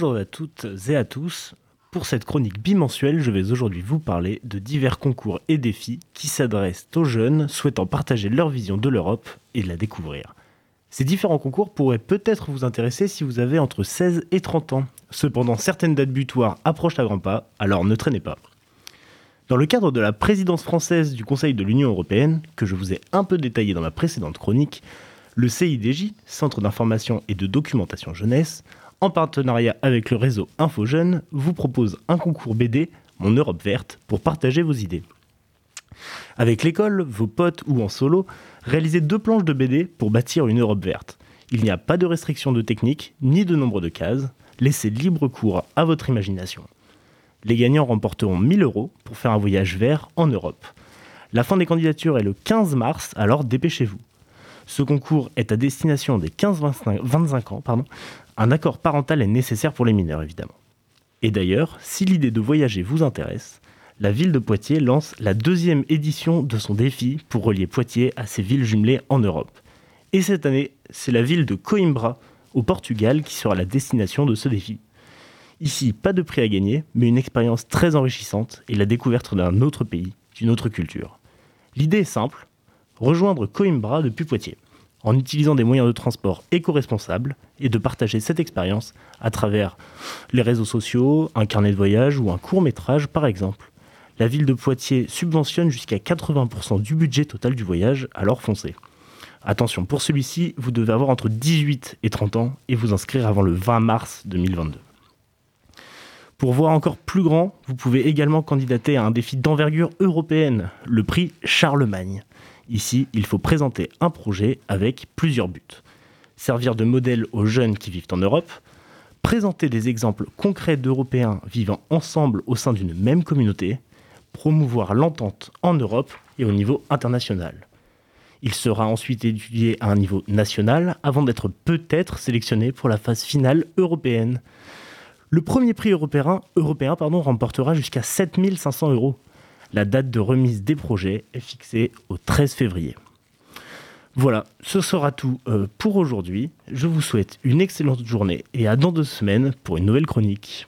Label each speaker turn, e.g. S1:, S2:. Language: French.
S1: Bonjour à toutes et à tous. Pour cette chronique bimensuelle, je vais aujourd'hui vous parler de divers concours et défis qui s'adressent aux jeunes souhaitant partager leur vision de l'Europe et la découvrir. Ces différents concours pourraient peut-être vous intéresser si vous avez entre 16 et 30 ans. Cependant, certaines dates butoirs approchent à grands pas, alors ne traînez pas. Dans le cadre de la présidence française du Conseil de l'Union européenne, que je vous ai un peu détaillé dans ma précédente chronique, le CIDJ, Centre d'information et de documentation jeunesse, en partenariat avec le réseau Info Jeunes, vous propose un concours BD, Mon Europe Verte, pour partager vos idées. Avec l'école, vos potes ou en solo, réalisez deux planches de BD pour bâtir une Europe verte. Il n'y a pas de restriction de technique ni de nombre de cases. Laissez libre cours à votre imagination. Les gagnants remporteront 1000 euros pour faire un voyage vert en Europe. La fin des candidatures est le 15 mars, alors dépêchez-vous. Ce concours est à destination des 15-25 ans. Un accord parental est nécessaire pour les mineurs, évidemment. Et d'ailleurs, si l'idée de voyager vous intéresse, la ville de Poitiers lance la deuxième édition de son défi pour relier Poitiers à ses villes jumelées en Europe. Et cette année, c'est la ville de Coimbra, au Portugal, qui sera la destination de ce défi. Ici, pas de prix à gagner, mais une expérience très enrichissante et la découverte d'un autre pays, d'une autre culture. L'idée est simple, rejoindre Coimbra depuis Poitiers, en utilisant des moyens de transport éco-responsables et de partager cette expérience à travers les réseaux sociaux, un carnet de voyage ou un court métrage par exemple. La ville de Poitiers subventionne jusqu'à 80% du budget total du voyage, alors foncez. Attention, pour celui-ci, vous devez avoir entre 18 et 30 ans et vous inscrire avant le 20 mars 2022. Pour voir encore plus grand, vous pouvez également candidater à un défi d'envergure européenne, le prix Charlemagne. Ici, il faut présenter un projet avec plusieurs buts. Servir de modèle aux jeunes qui vivent en Europe, présenter des exemples concrets d'Européens vivant ensemble au sein d'une même communauté, promouvoir l'entente en Europe et au niveau international. Il sera ensuite étudié à un niveau national avant d'être peut-être sélectionné pour la phase finale européenne. Le premier prix européen, européen remportera jusqu'à 7500 euros. La date de remise des projets est fixée au 13 février. Voilà, ce sera tout euh, pour aujourd'hui. Je vous souhaite une excellente journée et à dans deux semaines pour une nouvelle chronique.